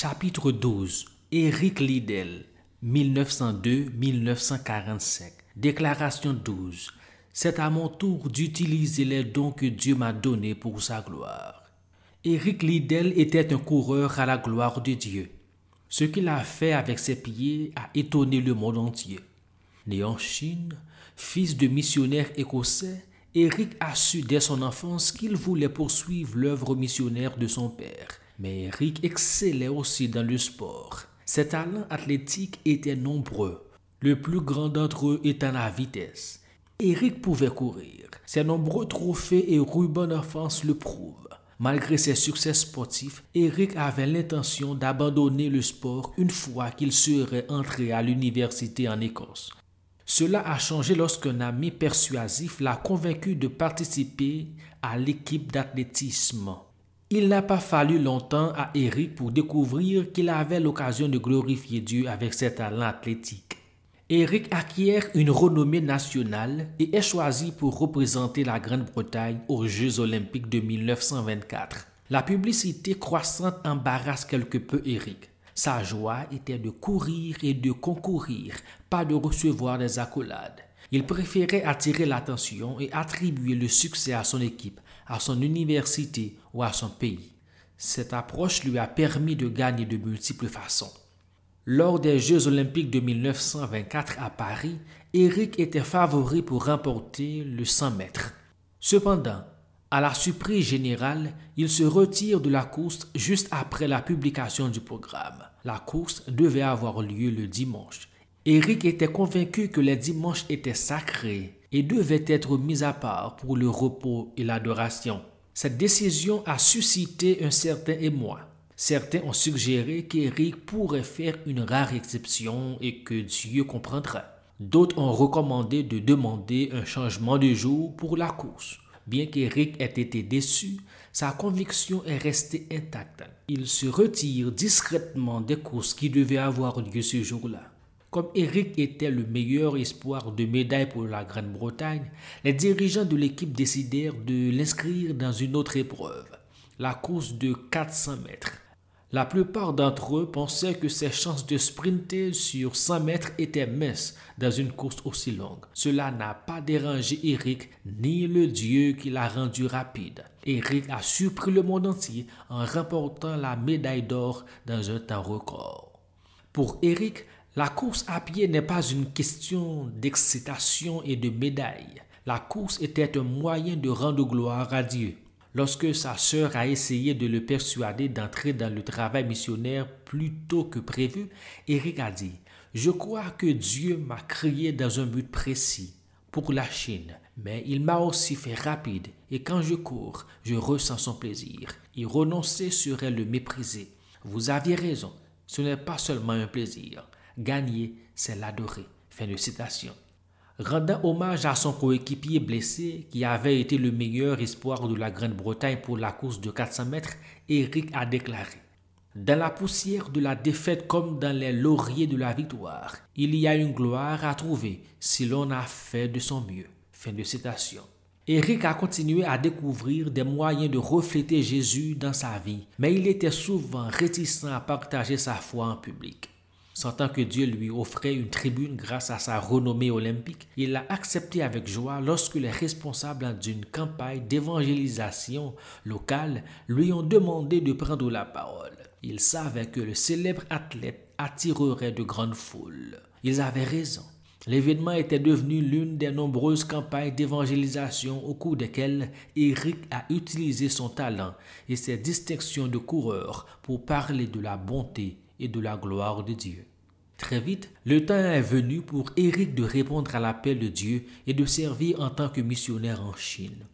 Chapitre 12 Éric Liddell 1902-1945 Déclaration 12 C'est à mon tour d'utiliser les dons que Dieu m'a donnés pour sa gloire. Éric Liddell était un coureur à la gloire de Dieu. Ce qu'il a fait avec ses pieds a étonné le monde entier. Né en Chine, fils de missionnaire écossais, Éric a su dès son enfance qu'il voulait poursuivre l'œuvre missionnaire de son père. Mais Éric excellait aussi dans le sport. Ses talents athlétiques étaient nombreux, le plus grand d'entre eux étant la vitesse. Éric pouvait courir. Ses nombreux trophées et rubans d'enfance le prouvent. Malgré ses succès sportifs, Éric avait l'intention d'abandonner le sport une fois qu'il serait entré à l'université en Écosse. Cela a changé lorsqu'un ami persuasif l'a convaincu de participer à l'équipe d'athlétisme. Il n'a pas fallu longtemps à Eric pour découvrir qu'il avait l'occasion de glorifier Dieu avec ses talents athlétiques. Eric acquiert une renommée nationale et est choisi pour représenter la Grande-Bretagne aux Jeux olympiques de 1924. La publicité croissante embarrasse quelque peu Eric. Sa joie était de courir et de concourir, pas de recevoir des accolades. Il préférait attirer l'attention et attribuer le succès à son équipe, à son université à son pays. Cette approche lui a permis de gagner de multiples façons. Lors des Jeux olympiques de 1924 à Paris, Eric était favori pour remporter le 100 mètres. Cependant, à la surprise générale, il se retire de la course juste après la publication du programme. La course devait avoir lieu le dimanche. Eric était convaincu que les dimanches étaient sacrés et devaient être mis à part pour le repos et l'adoration. Cette décision a suscité un certain émoi. Certains ont suggéré qu'Eric pourrait faire une rare exception et que Dieu comprendra. D'autres ont recommandé de demander un changement de jour pour la course. Bien qu'Eric ait été déçu, sa conviction est restée intacte. Il se retire discrètement des courses qui devaient avoir lieu ce jour-là. Comme Eric était le meilleur espoir de médaille pour la Grande-Bretagne, les dirigeants de l'équipe décidèrent de l'inscrire dans une autre épreuve, la course de 400 mètres. La plupart d'entre eux pensaient que ses chances de sprinter sur 100 mètres étaient minces dans une course aussi longue. Cela n'a pas dérangé Eric ni le Dieu qui l'a rendu rapide. Eric a surpris le monde entier en remportant la médaille d'or dans un temps record. Pour Eric, la course à pied n'est pas une question d'excitation et de médaille. La course était un moyen de rendre gloire à Dieu. Lorsque sa sœur a essayé de le persuader d'entrer dans le travail missionnaire plus tôt que prévu, Eric a dit Je crois que Dieu m'a créé dans un but précis, pour la Chine, mais il m'a aussi fait rapide, et quand je cours, je ressens son plaisir. Y renoncer serait le mépriser. Vous aviez raison, ce n'est pas seulement un plaisir. Gagner, c'est l'adorer. Fin de citation. Rendant hommage à son coéquipier blessé, qui avait été le meilleur espoir de la Grande-Bretagne pour la course de 400 mètres, Eric a déclaré Dans la poussière de la défaite comme dans les lauriers de la victoire, il y a une gloire à trouver si l'on a fait de son mieux. Fin de. Eric a continué à découvrir des moyens de refléter Jésus dans sa vie, mais il était souvent réticent à partager sa foi en public. Sentant que Dieu lui offrait une tribune grâce à sa renommée olympique, il l'a accepté avec joie lorsque les responsables d'une campagne d'évangélisation locale lui ont demandé de prendre la parole. Ils savaient que le célèbre athlète attirerait de grandes foules. Ils avaient raison. L'événement était devenu l'une des nombreuses campagnes d'évangélisation au cours desquelles Eric a utilisé son talent et ses distinctions de coureur pour parler de la bonté et de la gloire de Dieu. Très vite, le temps est venu pour Éric de répondre à l'appel de Dieu et de servir en tant que missionnaire en Chine.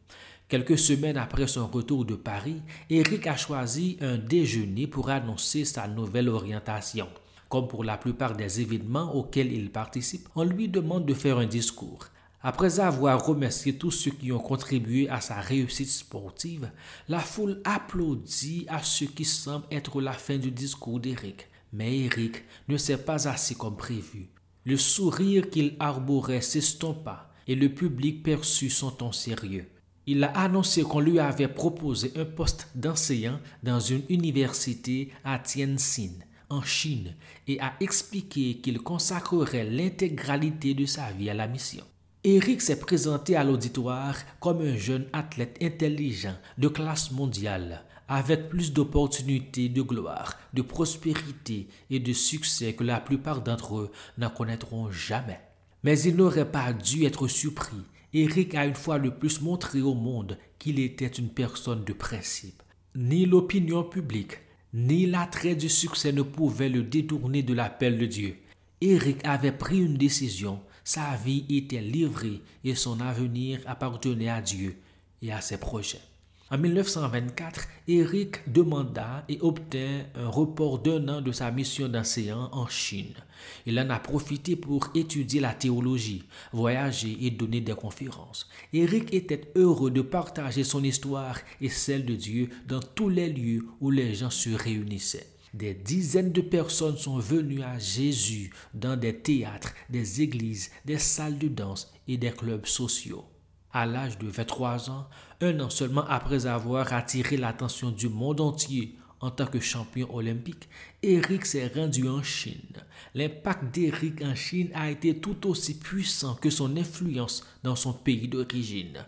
Quelques semaines après son retour de Paris, Éric a choisi un déjeuner pour annoncer sa nouvelle orientation. Comme pour la plupart des événements auxquels il participe, on lui demande de faire un discours. Après avoir remercié tous ceux qui ont contribué à sa réussite sportive, la foule applaudit à ce qui semble être la fin du discours d'Éric. Mais Eric ne s'est pas assis comme prévu. Le sourire qu'il arborait s'estompa et le public perçut son ton sérieux. Il a annoncé qu'on lui avait proposé un poste d'enseignant dans une université à Tianjin, en Chine, et a expliqué qu'il consacrerait l'intégralité de sa vie à la mission. Eric s'est présenté à l'auditoire comme un jeune athlète intelligent de classe mondiale, avec plus d'opportunités de gloire, de prospérité et de succès que la plupart d'entre eux n'en connaîtront jamais. Mais il n'aurait pas dû être surpris. Eric a une fois de plus montré au monde qu'il était une personne de principe. Ni l'opinion publique, ni l'attrait du succès ne pouvaient le détourner de l'appel de Dieu. Eric avait pris une décision, sa vie était livrée et son avenir appartenait à Dieu et à ses projets. En 1924, Eric demanda et obtint un report d'un an de sa mission d'enseignant en Chine. Il en a profité pour étudier la théologie, voyager et donner des conférences. Eric était heureux de partager son histoire et celle de Dieu dans tous les lieux où les gens se réunissaient. Des dizaines de personnes sont venues à Jésus dans des théâtres, des églises, des salles de danse et des clubs sociaux. À l'âge de 23 ans, un an seulement après avoir attiré l'attention du monde entier en tant que champion olympique, Eric s'est rendu en Chine. L'impact d'Eric en Chine a été tout aussi puissant que son influence dans son pays d'origine.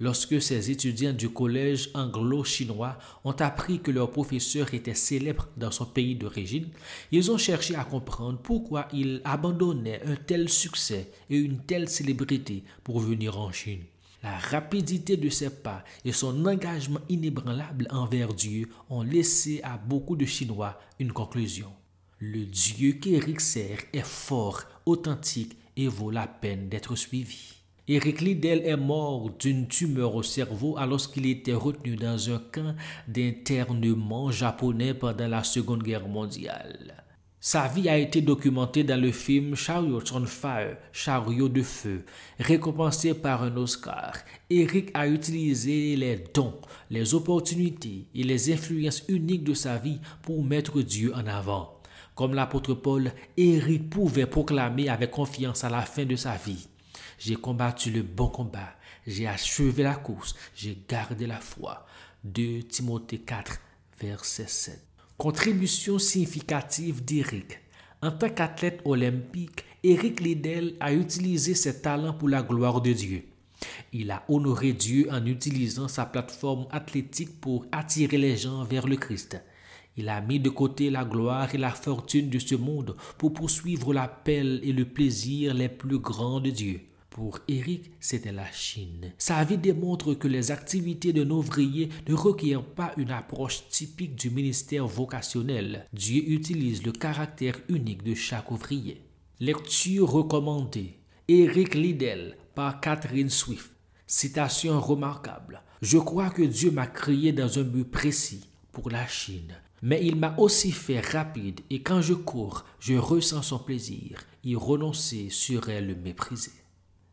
Lorsque ses étudiants du collège anglo-chinois ont appris que leur professeur était célèbre dans son pays d'origine, ils ont cherché à comprendre pourquoi il abandonnait un tel succès et une telle célébrité pour venir en Chine. La rapidité de ses pas et son engagement inébranlable envers Dieu ont laissé à beaucoup de Chinois une conclusion. Le Dieu qu'Éric sert est fort, authentique et vaut la peine d'être suivi. Éric Liddell est mort d'une tumeur au cerveau alors qu'il était retenu dans un camp d'internement japonais pendant la Seconde Guerre mondiale. Sa vie a été documentée dans le film Chariot on Fire, Chariot de feu, récompensé par un Oscar. Eric a utilisé les dons, les opportunités et les influences uniques de sa vie pour mettre Dieu en avant. Comme l'apôtre Paul, Eric pouvait proclamer avec confiance à la fin de sa vie. J'ai combattu le bon combat, j'ai achevé la course, j'ai gardé la foi. 2 Timothée 4, verset 7. Contribution significative d'Eric. En tant qu'athlète olympique, Eric Liddell a utilisé ses talents pour la gloire de Dieu. Il a honoré Dieu en utilisant sa plateforme athlétique pour attirer les gens vers le Christ. Il a mis de côté la gloire et la fortune de ce monde pour poursuivre l'appel et le plaisir les plus grands de Dieu. Pour Eric, c'était la Chine. Sa vie démontre que les activités d'un ouvrier ne requièrent pas une approche typique du ministère vocationnel. Dieu utilise le caractère unique de chaque ouvrier. Lecture recommandée. Eric Liddell par Catherine Swift. Citation remarquable. Je crois que Dieu m'a créé dans un but précis, pour la Chine. Mais il m'a aussi fait rapide et quand je cours, je ressens son plaisir. Y renoncer serait le mépriser.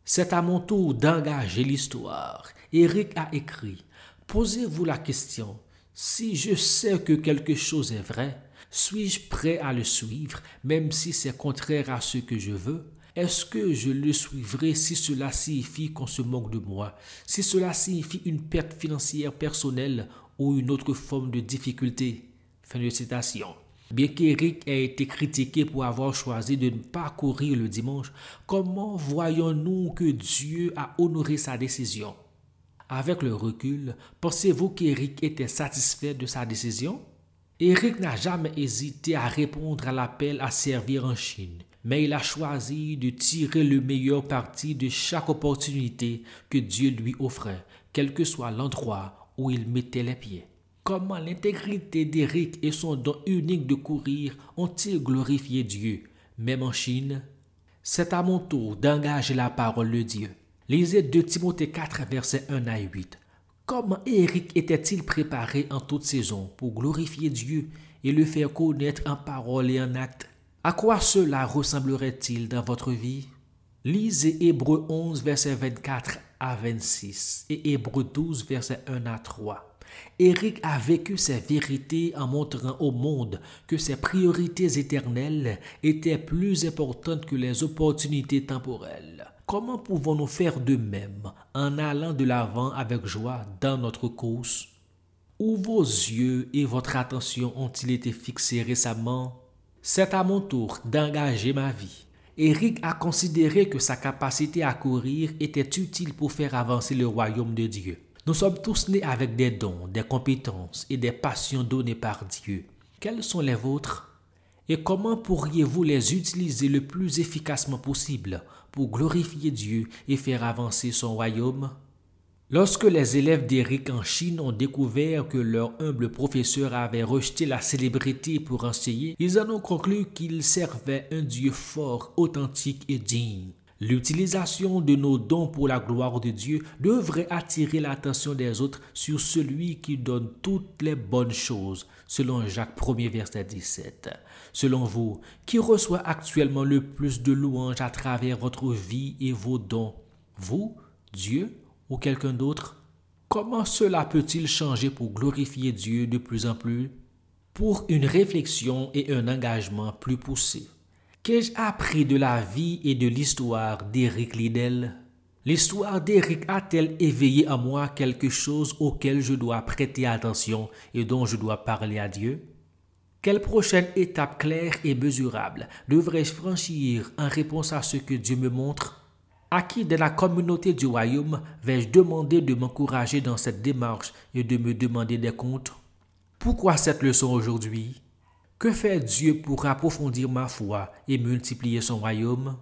C'est à mon tour d'engager l'histoire. Eric a écrit Posez-vous la question si je sais que quelque chose est vrai, suis-je prêt à le suivre, même si c'est contraire à ce que je veux? Est-ce que je le suivrai si cela signifie qu'on se moque de moi, si cela signifie une perte financière personnelle ou une autre forme de difficulté Fin de citation. Bien qu'Éric ait été critiqué pour avoir choisi de ne pas courir le dimanche, comment voyons-nous que Dieu a honoré sa décision? Avec le recul, pensez-vous qu'Éric était satisfait de sa décision? Éric n'a jamais hésité à répondre à l'appel à servir en Chine, mais il a choisi de tirer le meilleur parti de chaque opportunité que Dieu lui offrait, quel que soit l'endroit où il mettait les pieds. Comment l'intégrité d'Éric et son don unique de courir ont-ils glorifié Dieu, même en Chine C'est à mon tour d'engager la parole de Dieu. Lisez 2 Timothée 4, versets 1 à 8. Comment Éric était-il préparé en toute saison pour glorifier Dieu et le faire connaître en parole et en acte À quoi cela ressemblerait-il dans votre vie? Lisez Hébreu 11, versets 24 à 26 et Hébreu 12, versets 1 à 3. Éric a vécu ces vérités en montrant au monde que ses priorités éternelles étaient plus importantes que les opportunités temporelles. comment pouvons-nous faire de même en allant de l'avant avec joie dans notre course Où vos yeux et votre attention ont-ils été fixés récemment? C'est à mon tour d'engager ma vie. Eric a considéré que sa capacité à courir était utile pour faire avancer le royaume de Dieu. Nous sommes tous nés avec des dons, des compétences et des passions données par Dieu. Quels sont les vôtres? Et comment pourriez-vous les utiliser le plus efficacement possible pour glorifier Dieu et faire avancer son royaume? Lorsque les élèves d'Éric en Chine ont découvert que leur humble professeur avait rejeté la célébrité pour enseigner, ils en ont conclu qu'il servait un Dieu fort, authentique et digne. L'utilisation de nos dons pour la gloire de Dieu devrait attirer l'attention des autres sur celui qui donne toutes les bonnes choses, selon Jacques 1er verset 17. Selon vous, qui reçoit actuellement le plus de louanges à travers votre vie et vos dons? Vous, Dieu ou quelqu'un d'autre? Comment cela peut-il changer pour glorifier Dieu de plus en plus? Pour une réflexion et un engagement plus poussé. Qu'ai-je appris de la vie et de l'histoire d'Éric Liddell L'histoire d'Éric a-t-elle éveillé en moi quelque chose auquel je dois prêter attention et dont je dois parler à Dieu? Quelle prochaine étape claire et mesurable devrais-je franchir en réponse à ce que Dieu me montre? À qui de la communauté du royaume vais-je demander de m'encourager dans cette démarche et de me demander des comptes? Pourquoi cette leçon aujourd'hui? Que fait Dieu pour approfondir ma foi et multiplier son royaume?